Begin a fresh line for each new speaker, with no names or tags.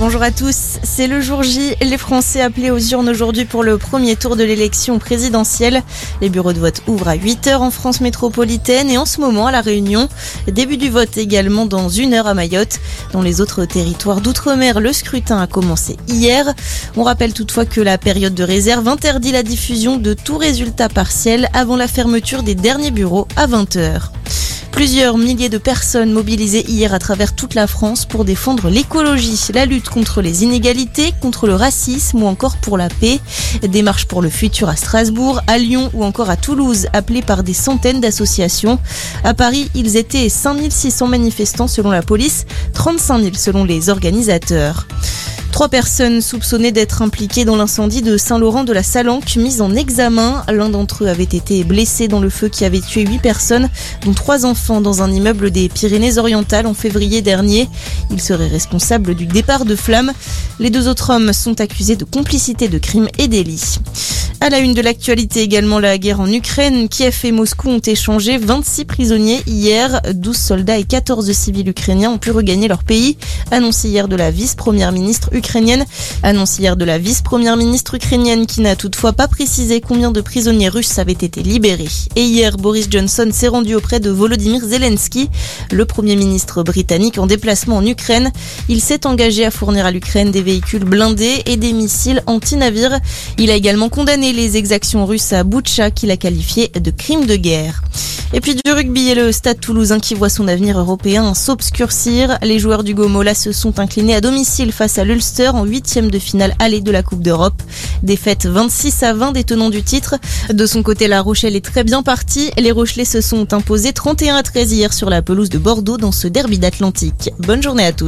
Bonjour à tous, c'est le jour J. Les Français appelés aux urnes aujourd'hui pour le premier tour de l'élection présidentielle. Les bureaux de vote ouvrent à 8h en France métropolitaine et en ce moment à La Réunion. Début du vote également dans une heure à Mayotte. Dans les autres territoires d'outre-mer, le scrutin a commencé hier. On rappelle toutefois que la période de réserve interdit la diffusion de tout résultat partiel avant la fermeture des derniers bureaux à 20h. Plusieurs milliers de personnes mobilisées hier à travers toute la France pour défendre l'écologie, la lutte contre les inégalités, contre le racisme ou encore pour la paix. Des marches pour le futur à Strasbourg, à Lyon ou encore à Toulouse, appelées par des centaines d'associations. À Paris, ils étaient 5600 manifestants selon la police, 35 000 selon les organisateurs. Trois personnes soupçonnées d'être impliquées dans l'incendie de Saint-Laurent de la Salanque mises en examen. L'un d'entre eux avait été blessé dans le feu qui avait tué huit personnes, dont trois enfants dans un immeuble des Pyrénées-Orientales en février dernier. Il serait responsable du départ de flammes. Les deux autres hommes sont accusés de complicité de crimes et délits. À la une de l'actualité également, la guerre en Ukraine. Kiev et Moscou ont échangé 26 prisonniers hier. 12 soldats et 14 civils ukrainiens ont pu regagner leur pays. Annoncé hier de la vice-première ministre ukrainienne. Annoncé hier de la vice-première ministre ukrainienne qui n'a toutefois pas précisé combien de prisonniers russes avaient été libérés. Et hier, Boris Johnson s'est rendu auprès de Volodymyr Zelensky, le premier ministre britannique en déplacement en Ukraine. Il s'est engagé à fournir à l'Ukraine des véhicules blindés et des missiles anti-navires. Il a également condamné les exactions russes à Boutcha qu'il a qualifié de crime de guerre. Et puis du rugby et le Stade toulousain qui voit son avenir européen s'obscurcir. Les joueurs du Gomola se sont inclinés à domicile face à l'Ulster en huitième de finale allée de la Coupe d'Europe. Défaite 26 à 20 des tenants du titre. De son côté, La Rochelle est très bien partie. Les Rochelais se sont imposés 31 à 13 hier sur la pelouse de Bordeaux dans ce derby d'Atlantique. Bonne journée à tous.